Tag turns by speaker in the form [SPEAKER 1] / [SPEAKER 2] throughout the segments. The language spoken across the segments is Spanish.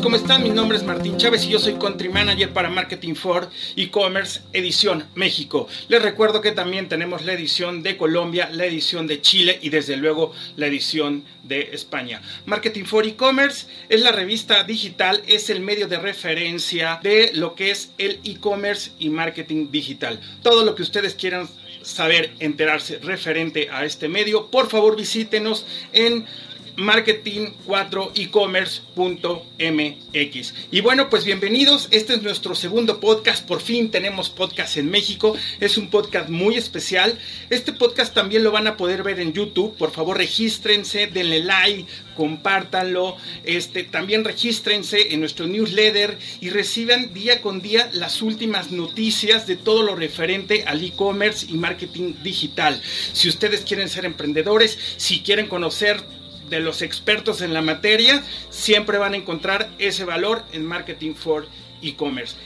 [SPEAKER 1] ¿Cómo están? Mi nombre es Martín Chávez y yo soy Country Manager para Marketing for E-Commerce Edición México. Les recuerdo que también tenemos la edición de Colombia, la edición de Chile y desde luego la edición de España. Marketing for E-Commerce es la revista digital, es el medio de referencia de lo que es el e-commerce y marketing digital. Todo lo que ustedes quieran saber, enterarse referente a este medio, por favor visítenos en marketing4ecommerce.mx. Y bueno, pues bienvenidos. Este es nuestro segundo podcast. Por fin tenemos podcast en México. Es un podcast muy especial. Este podcast también lo van a poder ver en YouTube. Por favor, regístrense, denle like, compártanlo. Este, también regístrense en nuestro newsletter y reciban día con día las últimas noticias de todo lo referente al e-commerce y marketing digital. Si ustedes quieren ser emprendedores, si quieren conocer de los expertos en la materia, siempre van a encontrar ese valor en Marketing for E-Commerce.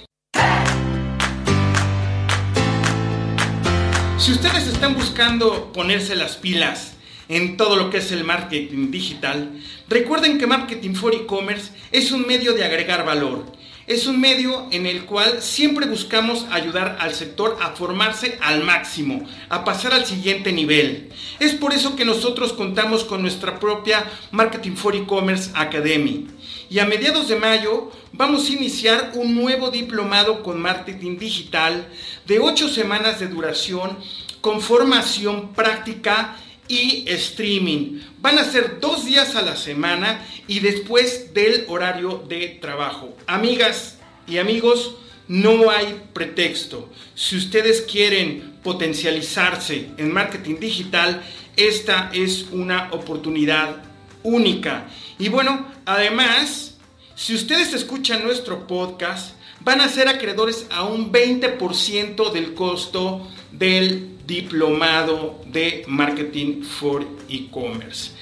[SPEAKER 1] Si ustedes están buscando ponerse las pilas en todo lo que es el marketing digital, recuerden que Marketing for E-Commerce es un medio de agregar valor es un medio en el cual siempre buscamos ayudar al sector a formarse al máximo, a pasar al siguiente nivel. Es por eso que nosotros contamos con nuestra propia Marketing for E-Commerce Academy. Y a mediados de mayo vamos a iniciar un nuevo diplomado con marketing digital de 8 semanas de duración con formación práctica y streaming. Van a ser dos días a la semana y después del horario de trabajo. Amigas y amigos, no hay pretexto. Si ustedes quieren potencializarse en marketing digital, esta es una oportunidad única. Y bueno, además, si ustedes escuchan nuestro podcast, van a ser acreedores a un 20% del costo del diplomado de marketing for e-commerce.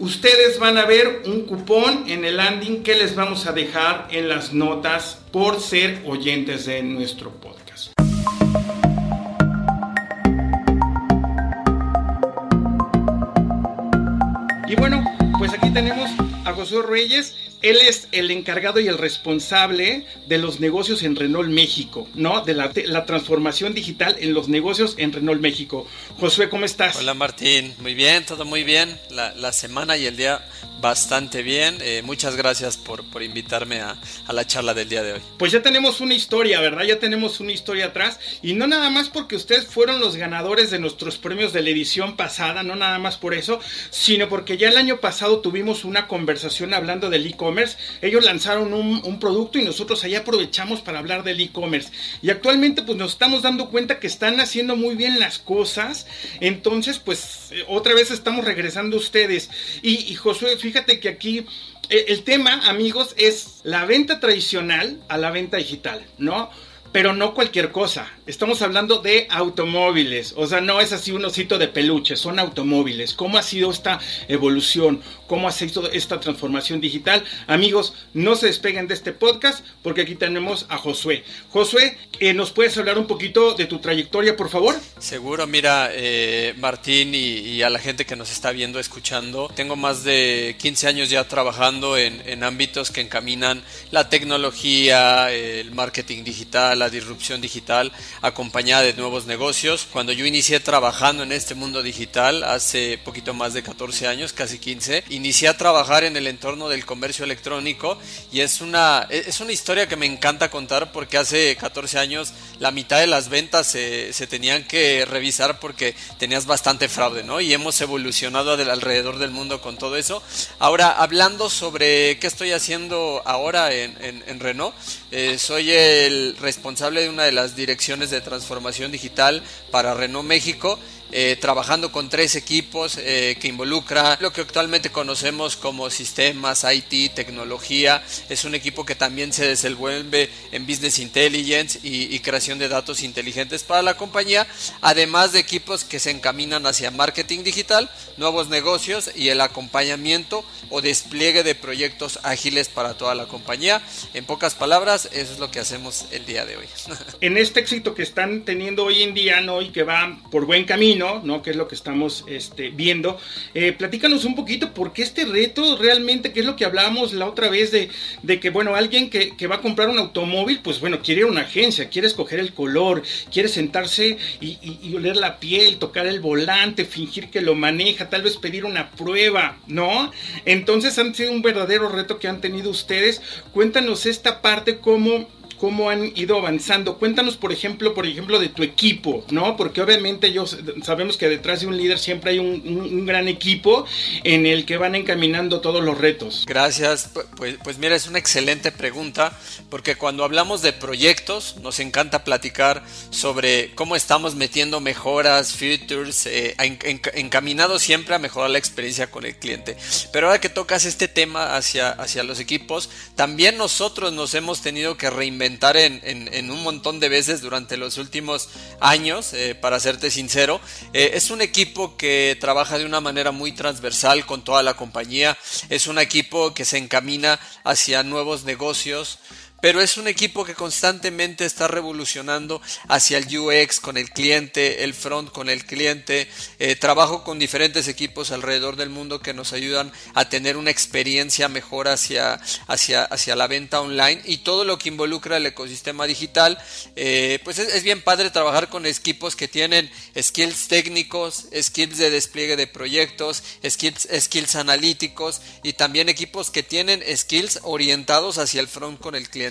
[SPEAKER 1] Ustedes van a ver un cupón en el landing que les vamos a dejar en las notas por ser oyentes de nuestro podcast. Y bueno, pues aquí tenemos a José Reyes, él es el encargado y el responsable de los negocios en Renault México, ¿no? De la, transformación digital en los negocios en Renault México. Josué, ¿cómo estás?
[SPEAKER 2] Hola Martín, muy bien, todo muy bien. La, la semana y el día bastante bien. Eh, muchas gracias por, por invitarme a, a, la charla del día de hoy.
[SPEAKER 1] Pues ya tenemos una historia, ¿verdad? Ya tenemos una historia atrás. Y no nada más porque ustedes fueron los ganadores de nuestros premios de la edición pasada, no nada más por eso, sino porque ya el año pasado tuvimos una conversación hablando del Ellos lanzaron un, producto y nosotros ahí aprovechamos para hablar del e-commerce. Y actualmente pues nos estamos dando cuenta que están haciendo muy bien las cosas. Entonces pues eh, otra vez estamos regresando a ustedes. Y, y Josué, fíjate que aquí eh, el tema, amigos, es la venta tradicional a la venta digital, ¿no? Pero no cualquier cosa. Estamos hablando de automóviles. O sea, no es así un osito de peluche, son automóviles. ¿Cómo ha sido esta evolución? ¿Cómo ha sido esta transformación digital? Amigos, no se despeguen de este podcast porque aquí tenemos a Josué. Josué, eh, ¿nos puedes hablar un poquito de tu trayectoria, por favor?
[SPEAKER 2] Seguro, mira, eh, Martín y, y, a la gente que nos está viendo, escuchando, tengo más de 15 años ya trabajando en ámbitos que encaminan la tecnología, el marketing digital, la disrupción digital, acompañada de nuevos negocios. Cuando yo inicié trabajando en este mundo digital hace poquito más de 14 años, casi 15, inicié a trabajar en el entorno del comercio electrónico y es una, es una historia que me encanta contar porque hace 14 años la mitad de las ventas se, se tenían que revisar porque tenías bastante fraude, ¿no? Y hemos evolucionado alrededor del mundo con todo eso. Ahora, hablando sobre qué estoy haciendo ahora en, en, en Renault, eh, soy el responsable de una de las direcciones de transformación digital para Renault México eh, trabajando con tres equipos eh, que involucra lo que actualmente conocemos como sistemas, IT, tecnología. Es un equipo que también se desenvuelve en business intelligence y, y, creación de datos inteligentes para la compañía, además de equipos que se encaminan hacia marketing digital, nuevos negocios y el acompañamiento o despliegue de proyectos ágiles para toda la compañía. En pocas palabras, eso es lo que hacemos el día de hoy.
[SPEAKER 1] en este éxito que están teniendo hoy en día, ¿no? Y que va por buen camino camino, ¿no? Que es lo que estamos este, viendo. Eh, platícanos un poquito por qué este reto realmente, que es lo que hablábamos la otra vez de, de que, bueno, alguien que, que, va a comprar un automóvil, pues bueno, quiere ir a una agencia, quiere escoger el color, quiere sentarse y, y oler la piel, tocar el volante, fingir que lo maneja, tal vez pedir una prueba, ¿no? Entonces han sido un verdadero reto que han tenido ustedes. Cuéntanos esta parte, cómo cómo han ido avanzando. Cuéntanos, por ejemplo, por ejemplo, de tu equipo, ¿no? Porque obviamente ellos sabemos que detrás de un líder siempre hay un, gran equipo en el que van encaminando todos los retos.
[SPEAKER 2] Gracias. Pues, pues mira, es una excelente pregunta, porque cuando hablamos de proyectos, nos encanta platicar sobre cómo estamos metiendo mejoras, features, eh, encaminados siempre a mejorar la experiencia con el cliente. Pero ahora que tocas este tema hacia, hacia los equipos, también nosotros nos hemos tenido que reinventar en, un montón de veces durante los últimos años, eh, para serte sincero. Eh, es un equipo que trabaja de una manera muy transversal con toda la compañía. Es un equipo que se encamina hacia nuevos negocios pero es un equipo que constantemente está revolucionando hacia el UX con el cliente, el front con el cliente. Eh, trabajo con diferentes equipos alrededor del mundo que nos ayudan a tener una experiencia mejor hacia, hacia, hacia la venta online y todo lo que involucra el ecosistema digital. Eh, pues es, bien padre trabajar con equipos que tienen skills técnicos, skills de despliegue de proyectos, skills, skills analíticos y también equipos que tienen skills orientados hacia el front con el cliente.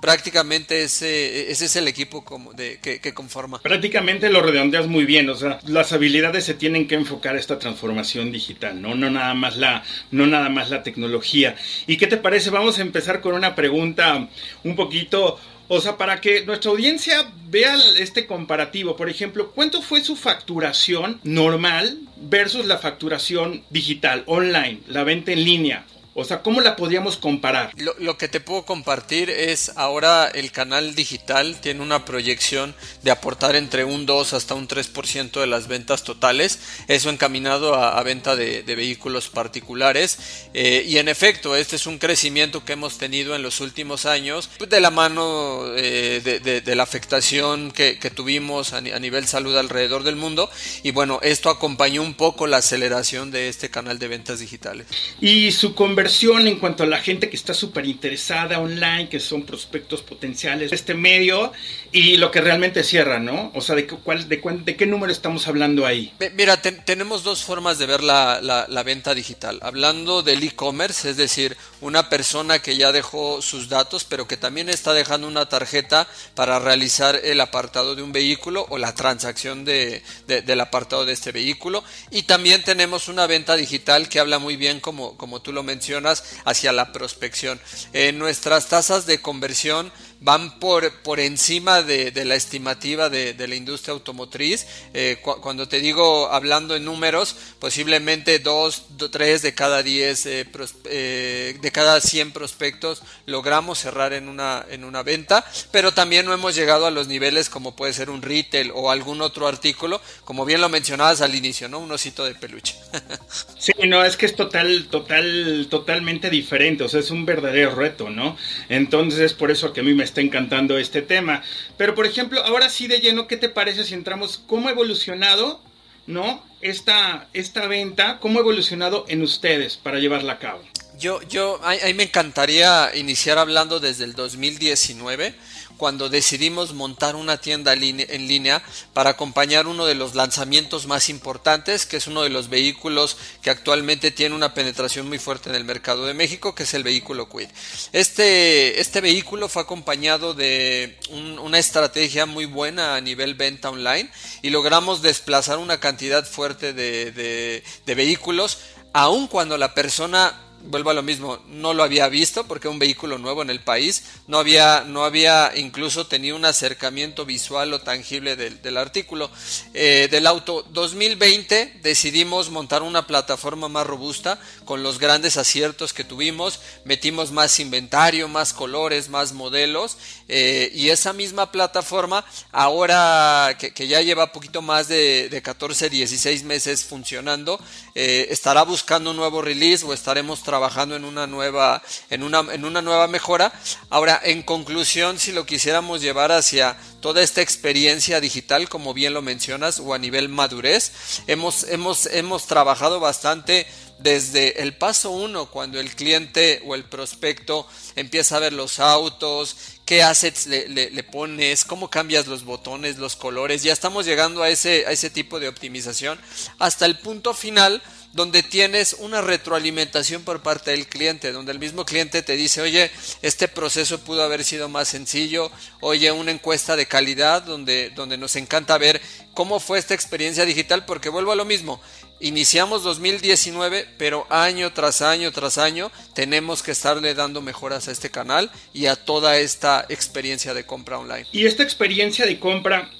[SPEAKER 2] Prácticamente ese, ese es el equipo como de, que, conforma.
[SPEAKER 1] Prácticamente lo redondeas muy bien, o sea, las habilidades se tienen que enfocar a esta transformación digital, ¿no? No nada más la, no nada más la tecnología. ¿Y qué te parece? Vamos a empezar con una pregunta un poquito o sea, para que nuestra audiencia vea este comparativo, por ejemplo, ¿cuánto fue su facturación normal versus la facturación digital, online, la venta en línea? O sea, ¿cómo la podríamos comparar?
[SPEAKER 2] Lo, que te puedo compartir es ahora el canal digital tiene una proyección de aportar entre un 2 hasta un 3% de las ventas totales, eso encaminado a, venta de, vehículos particulares. Eh, y en efecto, este es un crecimiento que hemos tenido en los últimos años pues, de la mano eh, de, la afectación que, tuvimos a, a nivel salud alrededor del mundo. Y bueno, esto acompañó un poco la aceleración de este canal de ventas digitales.
[SPEAKER 1] Y su conversión en cuanto a la gente que está súper interesada online, que son prospectos potenciales de este medio y lo que realmente cierra, ¿no? O sea, ¿de, cuál, de, de qué número estamos hablando ahí?
[SPEAKER 2] Mira, tenemos dos formas de ver la, venta digital. Hablando del e-commerce, es decir, una persona que ya dejó sus datos, pero que también está dejando una tarjeta para realizar el apartado de un vehículo o la transacción de, del apartado de este vehículo. Y también tenemos una venta digital que habla muy bien, como, como tú lo mencionas, hacia la prospección. En nuestras tasas de conversión van por, por encima de, la estimativa de, la industria automotriz. Eh, cuando te digo hablando en números, posiblemente 2, 3 de cada 10, eh, eh, de cada 100 prospectos logramos cerrar en una, en una venta, pero también no hemos llegado a los niveles como puede ser un retail o algún otro artículo, como bien lo mencionabas al inicio, ¿no? Un osito de peluche.
[SPEAKER 1] sí, no, es que es total, total, totalmente diferente, o sea, es un verdadero reto, ¿no? Entonces es por eso que a mí me está encantando este tema. Pero por ejemplo, ahora sí de lleno, ¿qué te parece si entramos cómo ha evolucionado, ¿no? Esta, esta venta, cómo ha evolucionado en ustedes para llevarla a cabo.
[SPEAKER 2] Yo, yo, a, me encantaría iniciar hablando desde el 2019 cuando decidimos montar una tienda en línea para acompañar uno de los lanzamientos más importantes, que es uno de los vehículos que actualmente tiene una penetración muy fuerte en el mercado de México, que es el vehículo Quid. Este, este vehículo fue acompañado de una estrategia muy buena a nivel venta online y logramos desplazar una cantidad fuerte de, de vehículos, aun cuando la persona vuelvo a lo mismo, no lo había visto porque es un vehículo nuevo en el país, no había, no había incluso tenido un acercamiento visual o tangible del, artículo. Eh, del auto 2020 decidimos montar una plataforma más robusta con los grandes aciertos que tuvimos, metimos más inventario, más colores, más modelos eh, y esa misma plataforma ahora que, ya lleva poquito más de, de 14, 16 meses funcionando, eh, estará buscando un nuevo release o estaremos trabajando en una nueva, en una, en una nueva mejora. Ahora, en conclusión, si lo quisiéramos llevar hacia toda esta experiencia digital, como bien lo mencionas, o a nivel madurez. Hemos, hemos, hemos trabajado bastante desde el paso uno, cuando el cliente o el prospecto empieza a ver los autos, qué assets le, pones, cómo cambias los botones, los colores, ya estamos llegando a ese, a ese tipo de optimización, hasta el punto final donde tienes una retroalimentación por parte del cliente, donde el mismo cliente te dice, oye, este proceso pudo haber sido más sencillo, oye, una encuesta de calidad donde, donde nos encanta ver cómo fue esta experiencia digital, porque vuelvo a lo mismo, Iniciamos 2019, pero año tras año tras año tenemos que estarle dando mejoras a este canal y a toda esta experiencia de compra online.
[SPEAKER 1] Y esta experiencia de compra,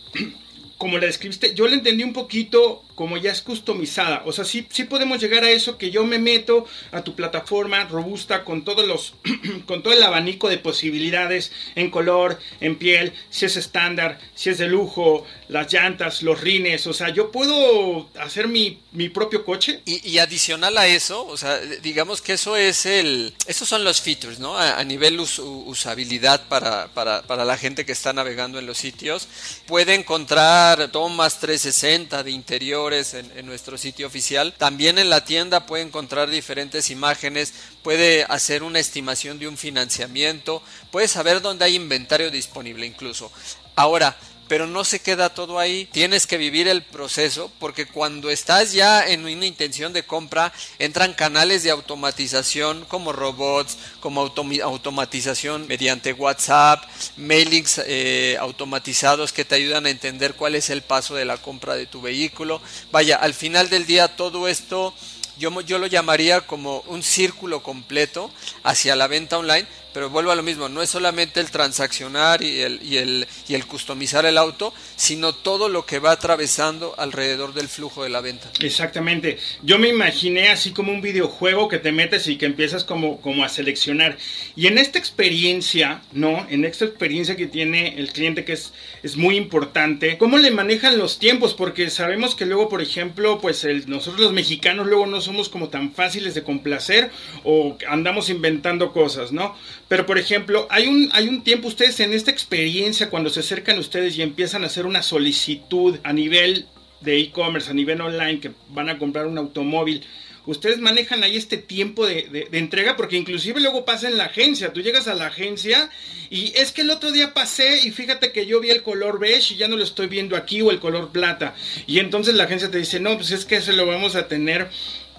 [SPEAKER 1] como la describiste, yo la entendí un poquito como ya es customizada. O sea, sí, sí podemos llegar a eso que yo me meto a tu plataforma robusta con todos los, con todo el abanico de posibilidades en color, en piel, si es estándar, si es de lujo, las llantas, los rines. O sea, yo puedo hacer mi, mi propio coche.
[SPEAKER 2] Y, adicional a eso, o sea, digamos que eso es el, esos son los features, ¿no? A, nivel usabilidad para, para, para la gente que está navegando en los sitios. Puede encontrar tomas 360 de interior en, nuestro sitio oficial. También en la tienda puede encontrar diferentes imágenes, puede hacer una estimación de un financiamiento, puede saber dónde hay inventario disponible incluso. Ahora, pero no se queda todo ahí. Tienes que vivir el proceso porque cuando estás ya en una intención de compra, entran canales de automatización como robots, como automatización mediante WhatsApp, mailings eh, automatizados que te ayudan a entender cuál es el paso de la compra de tu vehículo. Vaya, al final del día todo esto yo, yo lo llamaría como un círculo completo hacia la venta online pero vuelvo a lo mismo, no es solamente el transaccionar y el, y el, y el customizar el auto, sino todo lo que va atravesando alrededor del flujo de la venta.
[SPEAKER 1] Exactamente. Yo me imaginé así como un videojuego que te metes y que empiezas como, como a seleccionar. Y en esta experiencia, ¿no? En esta experiencia que tiene el cliente que es, es muy importante, ¿cómo le manejan los tiempos? Porque sabemos que luego, por ejemplo, pues nosotros los mexicanos luego no somos como tan fáciles de complacer o andamos inventando cosas, ¿no? Pero por ejemplo, hay un, hay un tiempo ustedes en esta experiencia cuando se acercan ustedes y empiezan a hacer una solicitud a nivel de e-commerce, a nivel online, que van a comprar un automóvil, ustedes manejan ahí este tiempo de, entrega porque inclusive luego pasa en la agencia, tú llegas a la agencia y es que el otro día pasé y fíjate que yo vi el color beige y ya no lo estoy viendo aquí o el color plata. Y entonces la agencia te dice no, pues es que se lo vamos a tener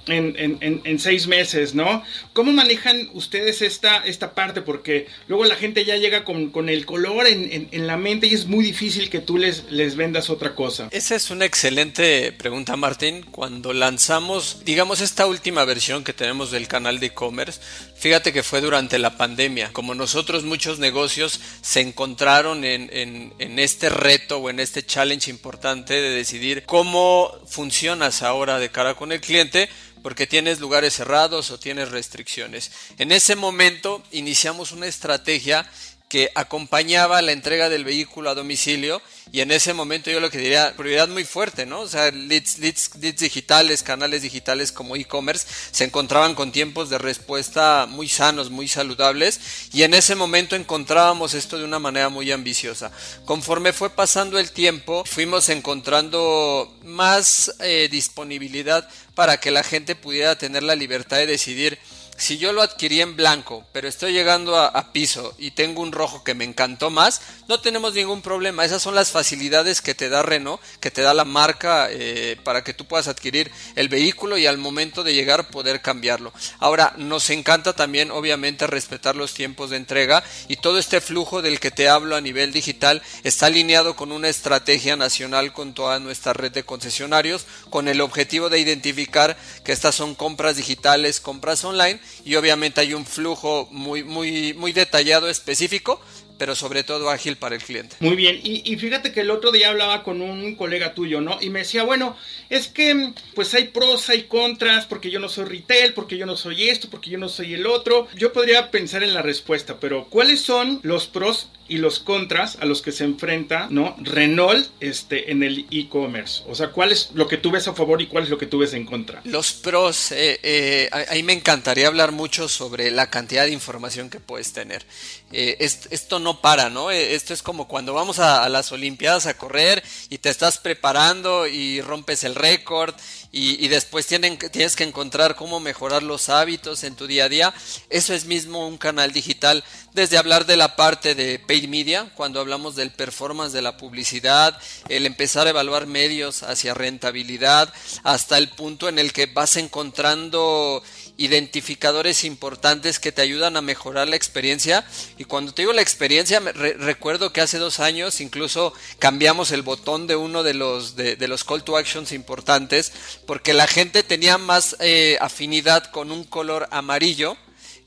[SPEAKER 1] en, seis meses, ¿no? ¿Cómo manejan ustedes esta, esta parte? Porque luego la gente ya llega con, el color en, la mente y es muy difícil que tú les, les vendas otra cosa.
[SPEAKER 2] Esa es una excelente pregunta, Martín. Cuando lanzamos, digamos, esta última versión que tenemos del canal de e-commerce, fíjate que fue durante la pandemia. Como nosotros, muchos negocios se encontraron en, en este reto o en este challenge importante de decidir cómo funcionas ahora de cara con el cliente porque tienes lugares cerrados o tienes restricciones. En ese momento iniciamos una estrategia que acompañaba la entrega del vehículo a domicilio y en ese momento yo lo que diría, prioridad muy fuerte, ¿no? O sea, leads, digitales, canales digitales como e-commerce se encontraban con tiempos de respuesta muy sanos, muy saludables y en ese momento encontrábamos esto de una manera muy ambiciosa. Conforme fue pasando el tiempo, fuimos encontrando más eh, disponibilidad para que la gente pudiera tener la libertad de decidir si yo lo adquirí en blanco, pero estoy llegando a, piso y tengo un rojo que me encantó más, no tenemos ningún problema. Esas son las facilidades que te da Renault, que te da la marca eh, para que tú puedas adquirir el vehículo y al momento de llegar poder cambiarlo. Ahora, nos encanta también, obviamente, respetar los tiempos de entrega y todo este flujo del que te hablo a nivel digital está alineado con una estrategia nacional con toda nuestra red de concesionarios, con el objetivo de identificar que estas son compras digitales, compras online y obviamente hay un flujo muy, muy, muy detallado, específico, pero sobre todo ágil para el cliente.
[SPEAKER 1] Muy bien, y, fíjate que el otro día hablaba con un colega tuyo, ¿no? Y me decía, bueno, es que pues hay pros, hay contras, porque yo no soy retail, porque yo no soy esto, porque yo no soy el otro. Yo podría pensar en la respuesta, pero ¿cuáles son los pros y los contras a los que se enfrenta, ¿no? Renault este, en el e-commerce. O sea, ¿cuál es lo que tú ves a favor y cuál es lo que tú ves en contra?
[SPEAKER 2] Los pros, eh, eh, ahí me encantaría hablar mucho sobre la cantidad de información que puedes tener. Eh, esto no para, ¿no? Esto es como cuando vamos a, las Olimpiadas a correr y te estás preparando y rompes el récord y, después tienen, tienes que encontrar cómo mejorar los hábitos en tu día a día. Eso es mismo un canal digital, desde hablar de la parte de paid media, cuando hablamos del performance de la publicidad, el empezar a evaluar medios hacia rentabilidad, hasta el punto en el que vas encontrando identificadores importantes que te ayudan a mejorar la experiencia. Y cuando te digo la experiencia, recuerdo que hace dos años incluso cambiamos el botón de uno de los, de, los call to actions importantes porque la gente tenía más eh, afinidad con un color amarillo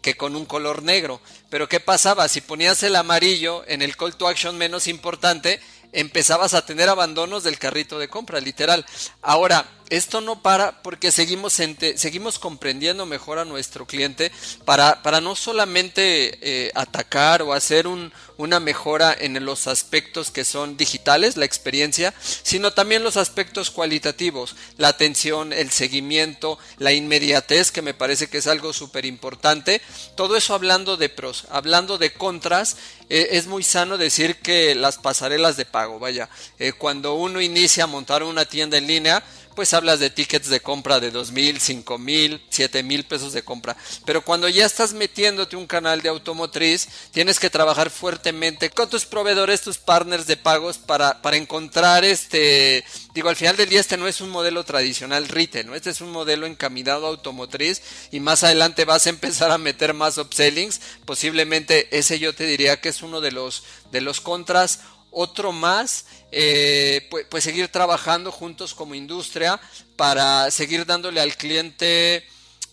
[SPEAKER 2] que con un color negro. Pero ¿qué pasaba? Si ponías el amarillo en el call to action menos importante, empezabas a tener abandonos del carrito de compra, literal. Ahora, esto no para porque seguimos, seguimos comprendiendo mejor a nuestro cliente para, para no solamente eh, atacar o hacer un, una mejora en los aspectos que son digitales, la experiencia, sino también los aspectos cualitativos, la atención, el seguimiento, la inmediatez, que me parece que es algo súper importante. Todo eso hablando de pros, hablando de contras, eh, es muy sano decir que las pasarelas de pago, vaya, eh, cuando uno inicia a montar una tienda en línea, pues hablas de tickets de compra de dos mil, cinco mil, siete mil pesos de compra. Pero cuando ya estás metiéndote un canal de automotriz, tienes que trabajar fuertemente con tus proveedores, tus partners de pagos para, para encontrar este, digo, al final del día este no es un modelo tradicional retail, ¿no? Este es un modelo encaminado a automotriz y más adelante vas a empezar a meter más upsellings. Posiblemente ese yo te diría que es uno de los, de los contras otro más, eh, pues, pues, seguir trabajando juntos como industria para seguir dándole al cliente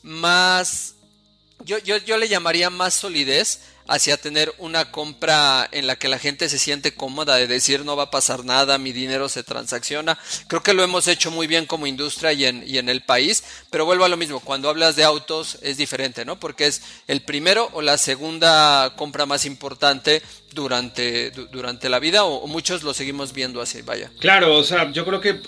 [SPEAKER 2] más, yo, yo, yo le llamaría más solidez hacia tener una compra en la que la gente se siente cómoda de decir no va a pasar nada, mi dinero se transacciona. Creo que lo hemos hecho muy bien como industria y en, y en el país, pero vuelvo a lo mismo, cuando hablas de autos es diferente, ¿no? Porque es el primero o la segunda compra más importante durante, durante la vida o, muchos lo seguimos viendo así, vaya.
[SPEAKER 1] Claro, o sea, yo creo que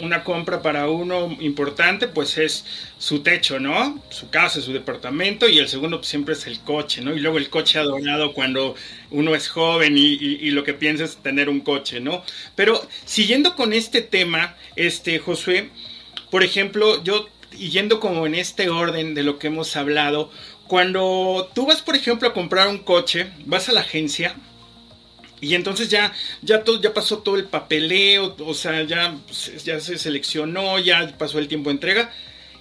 [SPEAKER 1] una compra para uno importante pues es su techo, ¿no? Su casa, su departamento y el segundo pues, siempre es el coche, ¿no? Y luego el coche adornado cuando uno es joven y, y, lo que piensa es tener un coche, ¿no? Pero siguiendo con este tema, este, Josué, por ejemplo, yo yendo como en este orden de lo que hemos hablado, cuando tú vas, por ejemplo, a comprar un coche, vas a la agencia, y entonces ya, ya, todo, ya pasó todo el papeleo, o sea, ya, ya se seleccionó, ya pasó el tiempo de entrega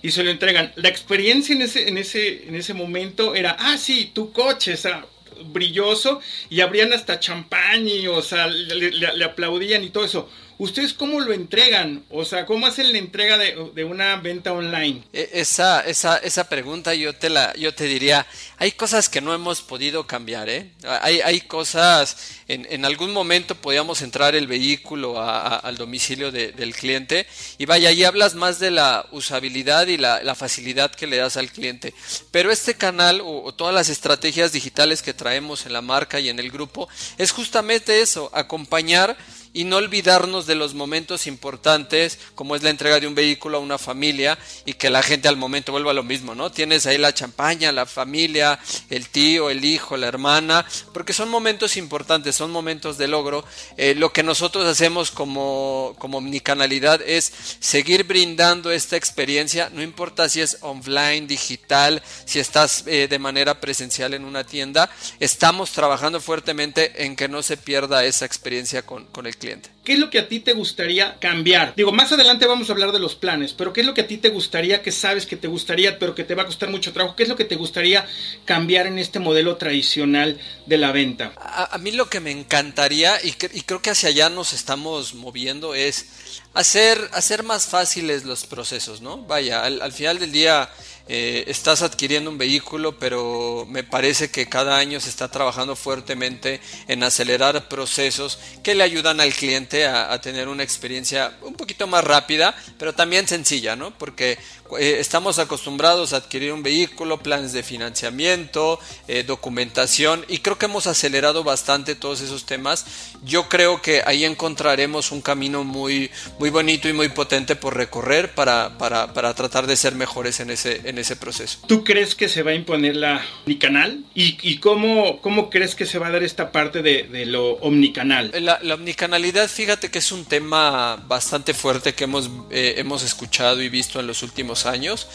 [SPEAKER 1] y se lo entregan. La experiencia en ese, en ese, en ese momento era, ah, sí, tu coche, o sea, brilloso, y abrían hasta champán y, o sea, le aplaudían y todo eso. ¿Ustedes cómo lo entregan? O sea, ¿cómo hacen la entrega de, una venta online?
[SPEAKER 2] E, esa, esa, esa pregunta yo te, la, yo te diría, hay cosas que no hemos podido cambiar, ¿eh? Hay, hay cosas, en, en algún momento podíamos entrar el vehículo al domicilio del cliente y vaya, ahí hablas más de la usabilidad y la, la facilidad que le das al cliente. Pero este canal o, o todas las estrategias digitales que traemos en la marca y en el grupo es justamente eso, acompañar y no olvidarnos de los momentos importantes como es la entrega de un vehículo a una familia y que la gente al momento vuelva a lo mismo, ¿no? Tienes ahí la champaña, la familia, el tío, el hijo, la hermana, porque son momentos importantes, son momentos de logro. Eh, lo que nosotros hacemos como, como omnicanalidad es seguir brindando esta experiencia, no importa si es online, digital, si estás eh, de manera presencial en una tienda, estamos trabajando fuertemente en que no se pierda esa experiencia con, con el
[SPEAKER 1] ¿Qué es lo que a ti te gustaría cambiar? Digo, más adelante vamos a hablar de los planes, pero ¿qué es lo que a ti te gustaría, que sabes que te gustaría, pero que te va a costar mucho trabajo? ¿Qué es lo que te gustaría cambiar en este modelo tradicional de la venta?
[SPEAKER 2] A, mí lo que me encantaría, y, creo que hacia allá nos estamos moviendo, es hacer, hacer más fáciles los procesos, ¿no? Vaya, al final del día eh, estás adquiriendo un vehículo, pero me parece que cada año se está trabajando fuertemente en acelerar procesos que le ayudan al cliente cliente a, tener una experiencia poquito más rápida, pero también sencilla, ¿no? Porque eh, estamos acostumbrados a adquirir un vehículo, planes de financiamiento, eh, documentación y creo que hemos acelerado bastante todos esos temas. Yo creo que ahí encontraremos un camino muy, muy bonito y muy potente por recorrer para, para, para tratar de ser mejores en ese, en ese proceso.
[SPEAKER 1] ¿Tú crees que se va a imponer la omnicanal? ¿Y, y cómo, cómo crees que se va a dar esta parte de, de lo omnicanal?
[SPEAKER 2] La, la, omnicanalidad, fíjate que es un tema bastante fuerte que hemos, eh, hemos escuchado y visto en los últimos años.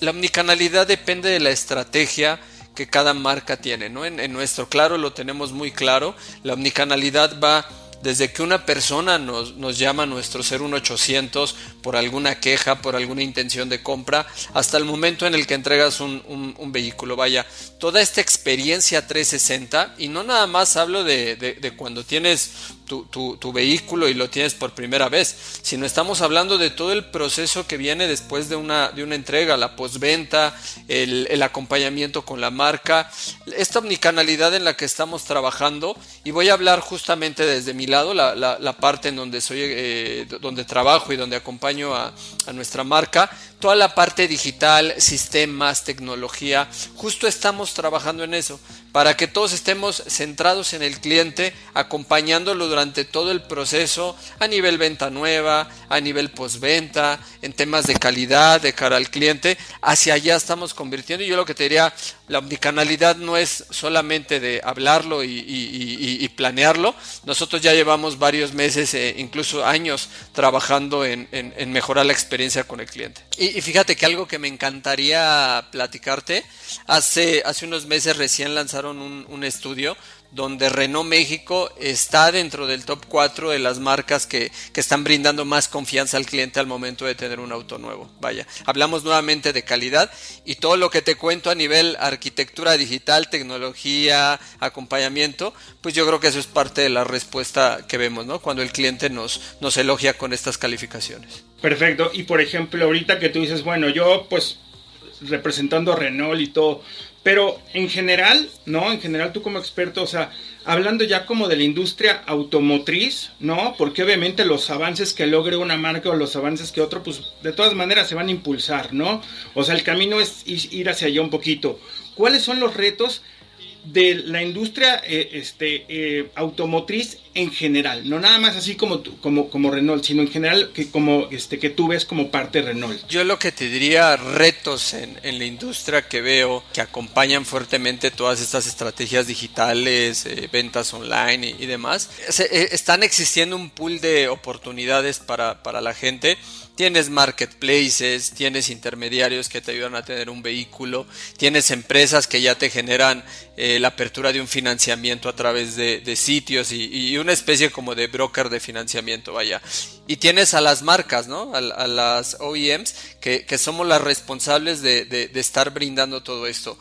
[SPEAKER 2] La omnicanalidad depende de la estrategia que cada marca tiene, ¿no? En, nuestro claro lo tenemos muy claro. La omnicanalidad va desde que una persona nos, nos llama a nuestro 01800 por alguna queja, por alguna intención de compra, hasta el momento en el que entregas un, un, vehículo. Vaya, toda esta experiencia 360, y no nada más hablo de, de cuando tienes tu, vehículo y lo tienes por primera vez, sino estamos hablando de todo el proceso que viene después de una, de una entrega, la postventa, el, acompañamiento con la marca, esta omnicanalidad en la que estamos trabajando, y voy a hablar justamente desde mi lado, la, parte en donde soy, eh, donde trabajo y donde acompaño a nuestra marca, toda la parte digital, sistemas, tecnología, justo estamos trabajando en eso, para que todos estemos centrados en el cliente, acompañándolo durante todo el proceso a nivel venta nueva, a nivel postventa, en temas de calidad, de cara al cliente, hacia allá estamos convirtiendo. Y yo lo que te diría, la omnicanalidad no es solamente de hablarlo y, planearlo, nosotros ya llevamos varios meses, eh, incluso años, trabajando en mejorar la experiencia con el cliente. Y, fíjate que algo que me encantaría platicarte, hace, hace unos meses recién lanzaron un, un estudio donde Renault México está dentro del top 4 de las marcas que, que, están brindando más confianza al cliente al momento de tener un auto nuevo. Vaya, hablamos nuevamente de calidad y todo lo que te cuento a nivel arquitectura digital, tecnología, acompañamiento, pues yo creo que eso es parte de la respuesta que vemos, ¿no? Cuando el cliente nos, nos elogia con estas calificaciones.
[SPEAKER 1] Perfecto, y por ejemplo, ahorita que tú dices, bueno, yo pues representando a Renault y todo, pero en general, ¿no? En general tú como experto, o sea, hablando ya como de la industria automotriz, ¿no? Porque obviamente los avances que logre una marca o los avances que otro, pues de todas maneras se van a impulsar, ¿no? O sea, el camino es ir hacia allá un poquito. ¿Cuáles son los retos de la industria eh, este, eh, automotriz en general, no nada más así como, como, como Renault, sino en general que, como, este, que tú ves como parte de Renault.
[SPEAKER 2] Yo lo que te diría, retos en, en la industria que veo que acompañan fuertemente todas estas estrategias digitales, eh, ventas online y, demás, están existiendo un pool de oportunidades para, para la gente tienes marketplaces, tienes intermediarios que te ayudan a tener un vehículo, tienes empresas que ya te generan eh, la apertura de un financiamiento a través de, sitios y, una especie como de broker de financiamiento, vaya. Y tienes a las marcas, ¿no? A, las OEMs que, somos las responsables de estar brindando todo esto.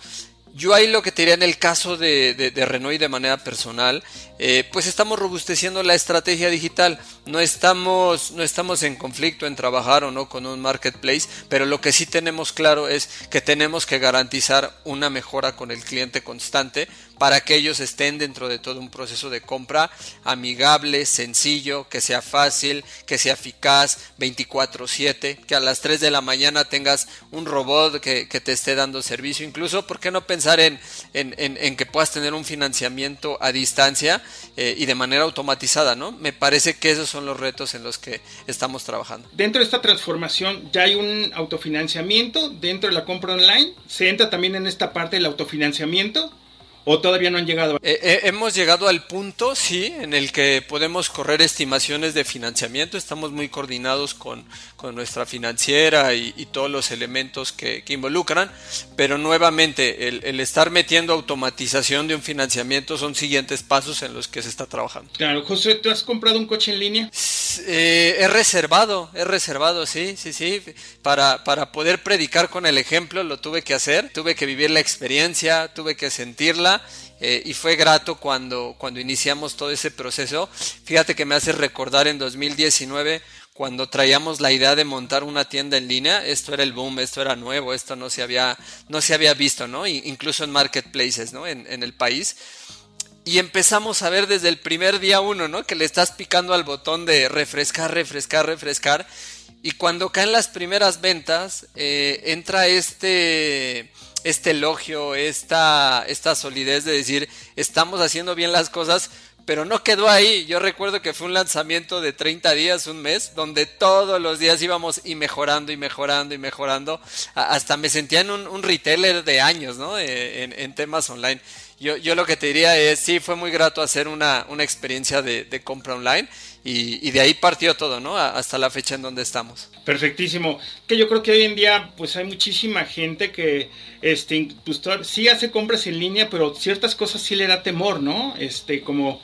[SPEAKER 2] Yo ahí lo que te diría en el caso de, Renault y de manera personal, eh, pues estamos robusteciendo la estrategia digital. No estamos, no estamos en conflicto en trabajar o no con un marketplace, pero lo que sí tenemos claro es que tenemos que garantizar una mejora con el cliente constante para que ellos estén dentro de todo un proceso de compra amigable, sencillo, que sea fácil, que sea eficaz, 24/7, que a las 3 de la mañana tengas un robot que, que te esté dando servicio, incluso, ¿por qué no pensar en, en, en, que puedas tener un financiamiento a distancia eh, y de manera automatizada, ¿no? Me parece que esos son los retos en los que estamos trabajando.
[SPEAKER 1] Dentro de esta transformación ya hay un autofinanciamiento dentro de la compra online, se entra también en esta parte del autofinanciamiento ¿O todavía no han llegado?
[SPEAKER 2] Eh, eh, hemos llegado al punto, sí, en el que podemos correr estimaciones de financiamiento. Estamos muy coordinados con, con nuestra financiera y, y, todos los elementos que, que involucran. Pero nuevamente, el, el, estar metiendo automatización de un financiamiento son siguientes pasos en los que se está trabajando.
[SPEAKER 1] Claro, José, ¿tú has comprado un coche en línea?
[SPEAKER 2] Eh, he reservado, he reservado, sí, sí, sí. Para, para poder predicar con el ejemplo lo tuve que hacer. Tuve que vivir la experiencia, tuve que sentirla eh, y fue grato cuando, cuando iniciamos todo ese proceso. Fíjate que me hace recordar en 2019 cuando traíamos la idea de montar una tienda en línea, esto era el boom, esto era nuevo, esto no se había, no se había visto, ¿no? incluso en marketplaces, ¿no? En, el país. y empezamos a ver desde el primer día uno, ¿no? Que le estás picando al botón de refrescar, refrescar, refrescar. Y cuando caen las primeras ventas, eh, entra este, este elogio, esta, esta solidez de decir, estamos haciendo bien las cosas, pero no quedó ahí. Yo recuerdo que fue un lanzamiento de 30 días, un mes, donde todos los días íbamos y mejorando y mejorando y mejorando. Hasta me sentía en un, retailer de años, ¿no? Eh, en, temas online. Yo, yo, lo que te diría es, sí, fue muy grato hacer una, una experiencia de, de compra online y, de ahí partió todo, ¿no? Hasta la fecha en donde estamos.
[SPEAKER 1] Perfectísimo. Que yo creo que hoy en día, pues hay muchísima gente que, este, pues, sí hace compras en línea, pero ciertas cosas sí le da temor, ¿no? Este, como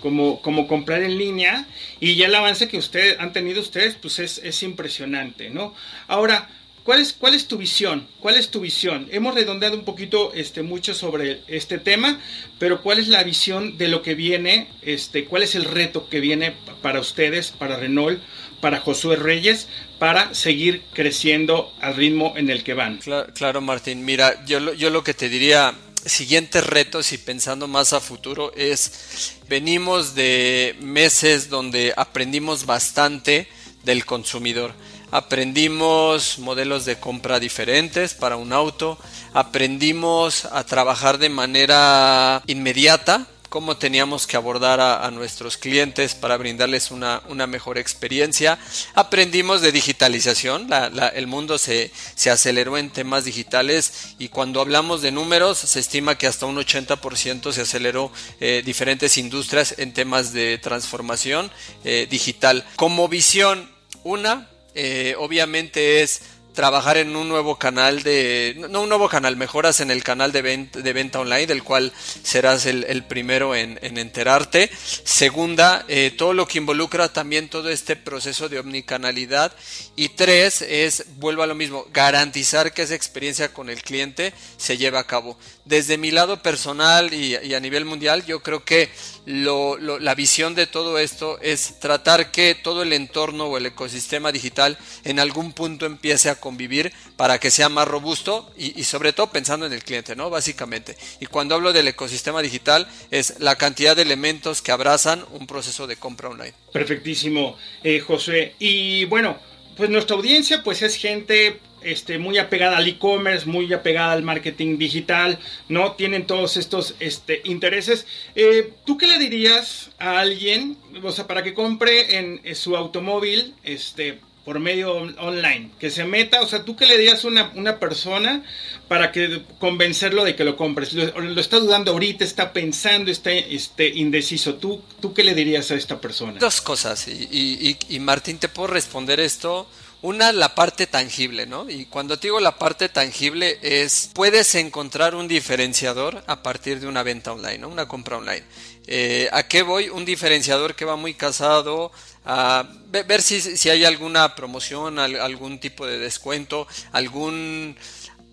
[SPEAKER 1] como, como comprar en línea y ya el avance que ustedes han tenido ustedes pues es, es impresionante, ¿no? Ahora, ¿cuál es, ¿cuál es tu visión? ¿Cuál es tu visión? Hemos redondeado un poquito este, mucho sobre este tema, pero ¿cuál es la visión de lo que viene? Este, ¿Cuál es el reto que viene para ustedes, para Renault, para Josué Reyes, para seguir creciendo al ritmo en el que van?
[SPEAKER 2] Claro, claro Martín. Mira, yo, yo lo que te diría siguientes retos y pensando más a futuro es, venimos de meses donde aprendimos bastante del consumidor. Aprendimos modelos de compra diferentes para un auto, aprendimos a trabajar de manera inmediata cómo teníamos que abordar a, nuestros clientes para brindarles una, mejor experiencia. Aprendimos de digitalización, el mundo se, aceleró en temas digitales y cuando hablamos de números se estima que hasta un 80% se aceleró eh, diferentes industrias en temas de transformación eh, digital. Como visión, una, eh, obviamente es trabajar en un nuevo canal de, no un nuevo canal, mejoras en el canal de venta, online, del cual serás el, primero en, enterarte. Segunda, eh, todo lo que involucra también todo este proceso de omnicanalidad. Y tres, es, vuelvo a lo mismo, garantizar que esa experiencia con el cliente se lleve a cabo. Desde mi lado personal y, a nivel mundial, yo creo que la visión de todo esto es tratar que todo el entorno o el ecosistema digital en algún punto empiece a convivir para que sea más robusto y, sobre todo pensando en el cliente, ¿no? Básicamente. Y cuando hablo del ecosistema digital es la cantidad de elementos que abrazan un proceso de compra online.
[SPEAKER 1] Perfectísimo, eh, José. Y bueno, pues nuestra audiencia pues es gente este, muy apegada al e-commerce, muy apegada al marketing digital, ¿no? Tienen todos estos este, intereses. Eh, ¿Tú qué le dirías a alguien, o sea, para que compre en, en su automóvil, este, por medio online, que se meta, o sea, tú que le digas a una, persona para que convencerlo de que lo compres, lo, está dudando ahorita, está pensando, está este, indeciso, ¿Tú, ¿tú qué le dirías a esta persona?
[SPEAKER 2] Dos cosas, y, y Martín, te puedo responder esto una, la parte tangible, ¿no? Y cuando te digo la parte tangible es, puedes encontrar un diferenciador a partir de una venta online, ¿no? Una compra online. Eh, ¿A qué voy? Un diferenciador que va muy casado a ver si, si hay alguna promoción, algún tipo de descuento, algún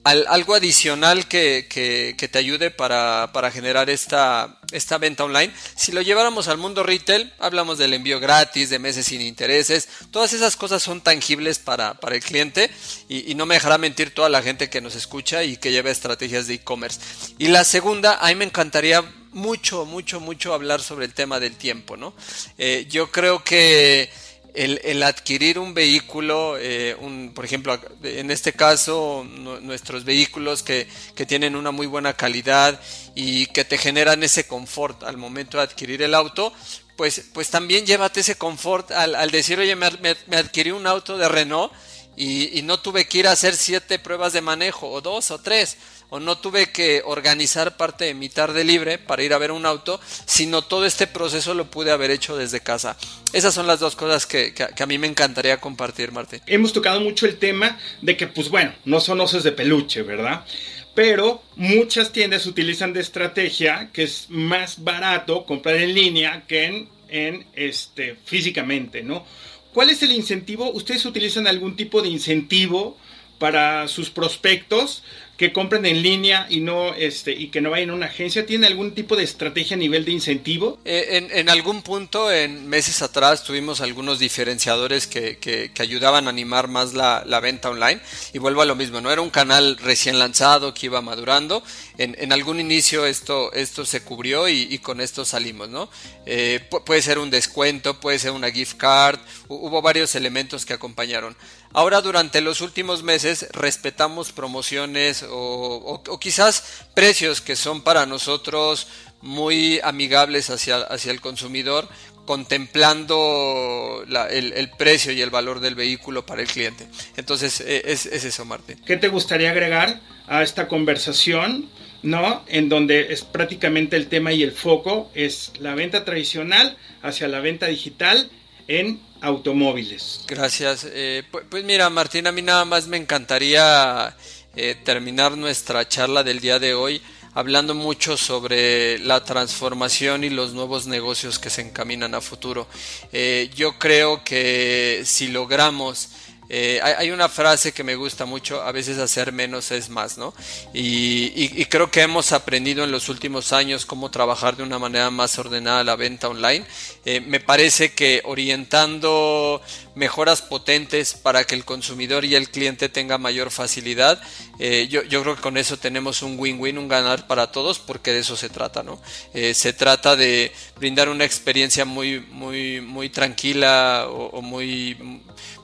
[SPEAKER 2] algo adicional que, que, te ayude para, para, generar esta, esta venta online. Si lo lleváramos al mundo retail, hablamos del envío gratis, de meses sin intereses, todas esas cosas son tangibles para, para el cliente y, y, no me dejará mentir toda la gente que nos escucha y que lleva estrategias de e-commerce. Y la segunda, a mí me encantaría mucho, mucho, mucho hablar sobre el tema del tiempo, ¿no? Eh, yo creo que el, adquirir un vehículo, eh, un, por ejemplo, en este caso, nuestros vehículos que, tienen una muy buena calidad y que te generan ese confort al momento de adquirir el auto, pues, pues también llévate ese confort al, decir, oye, me, me, adquirí un auto de Renault y, y no tuve que ir a hacer siete pruebas de manejo, o dos o tres o no tuve que organizar parte de mi tarde libre para ir a ver un auto, sino todo este proceso lo pude haber hecho desde casa. Esas son las dos cosas que, a mí me encantaría compartir, Martín.
[SPEAKER 1] Hemos tocado mucho el tema de que, pues bueno, no son osos de peluche, ¿verdad? Pero muchas tiendas utilizan de estrategia que es más barato comprar en línea que en, en este, físicamente, ¿no? ¿Cuál es el incentivo? ¿Ustedes utilizan algún tipo de incentivo para sus prospectos que compren en línea y no este y que no vayan a una agencia? ¿Tiene algún tipo de estrategia a nivel de incentivo?
[SPEAKER 2] Eh, en, algún punto, en meses atrás, tuvimos algunos diferenciadores que, que, ayudaban a animar más la, la, venta online. Y vuelvo a lo mismo, no era un canal recién lanzado que iba madurando. En, en algún inicio esto, esto se cubrió y, y con esto salimos, ¿no? Eh, puede ser un descuento, puede ser una gift card, hubo varios elementos que acompañaron. Ahora durante los últimos meses respetamos promociones o, quizás precios que son para nosotros muy amigables hacia, hacia el consumidor, contemplando el, precio y el valor del vehículo para el cliente. Entonces, e, es, es, eso, Martín.
[SPEAKER 1] ¿Qué te gustaría agregar a esta conversación? ¿No? En donde es prácticamente el tema y el foco es la venta tradicional hacia la venta digital en automóviles.
[SPEAKER 2] Gracias. Eh, pues, mira, Martín, a mí nada más me encantaría eh, terminar nuestra charla del día de hoy hablando mucho sobre la transformación y los nuevos negocios que se encaminan a futuro. Eh, yo creo que si logramos eh, hay, una frase que me gusta mucho, a veces hacer menos es más, ¿no? Y, creo que hemos aprendido en los últimos años cómo trabajar de una manera más ordenada la venta online. Eh, me parece que orientando mejoras potentes para que el consumidor y el cliente tenga mayor facilidad, eh, yo, creo que con eso tenemos un win-win, un ganar para todos, porque de eso se trata, ¿no? se trata de brindar una experiencia muy, muy, muy tranquila o muy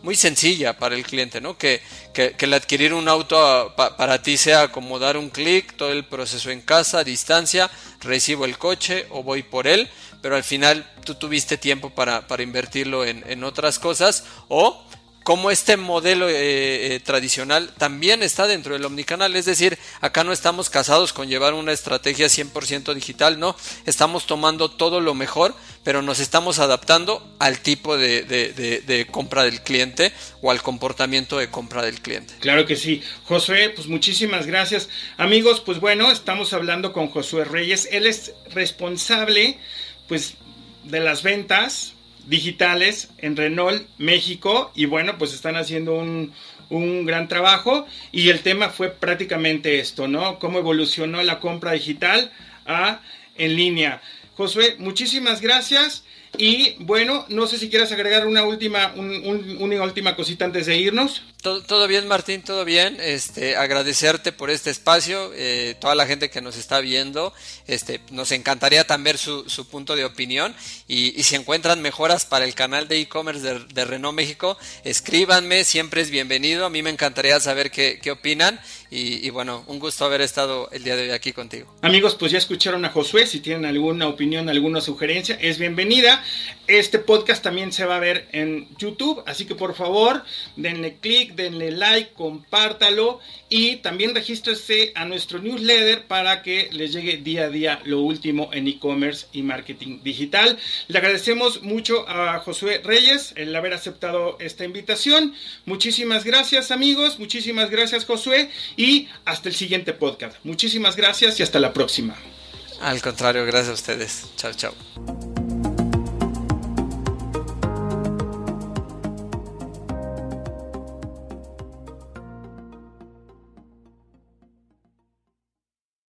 [SPEAKER 2] muy sencilla para el cliente, ¿no? Que, que, el adquirir un auto para ti sea como dar un clic, todo el proceso en casa, distancia, recibo el coche o voy por él, pero al final tú tuviste tiempo para, para invertirlo en, en otras cosas o como este modelo eh, eh, tradicional también está dentro del omnicanal. Es decir, acá no estamos casados con llevar una estrategia 100% digital, no. Estamos tomando todo lo mejor, pero nos estamos adaptando al tipo de, compra del cliente o al comportamiento de compra del cliente.
[SPEAKER 1] Claro que sí. Josué, pues muchísimas gracias. Amigos, pues bueno, estamos hablando con Josué Reyes. Él es responsable, pues, de las ventas digitales en Renault México y bueno, pues están haciendo un, un gran trabajo y el tema fue prácticamente esto, ¿no? Cómo evolucionó la compra digital a en línea. Josué, muchísimas gracias. Y bueno, no sé si quieres agregar una última, una última cosita antes de irnos.
[SPEAKER 2] Todo, bien, Martín, todo bien. Este, agradecerte por este espacio, eh, toda la gente que nos está viendo. Este, nos encantaría también su, su punto de opinión. Y, si encuentran mejoras para el canal de e-commerce de, Renault México, escríbanme, siempre es bienvenido. A mí me encantaría saber qué, qué opinan. Y, bueno, un gusto haber estado el día de hoy aquí contigo.
[SPEAKER 1] Amigos, pues ya escucharon a Josué. Si tienen alguna opinión, alguna sugerencia, es bienvenida. Este podcast también se va a ver en YouTube, así que por favor denle click, denle like, compártalo y también regístrese a nuestro newsletter para que les llegue día a día lo último en e-commerce y marketing digital. Le agradecemos mucho a Josué Reyes el haber aceptado esta invitación. Muchísimas gracias amigos, muchísimas gracias Josué y hasta el siguiente podcast. Muchísimas gracias y hasta la próxima.
[SPEAKER 2] Al contrario, gracias a ustedes. Chao, chao.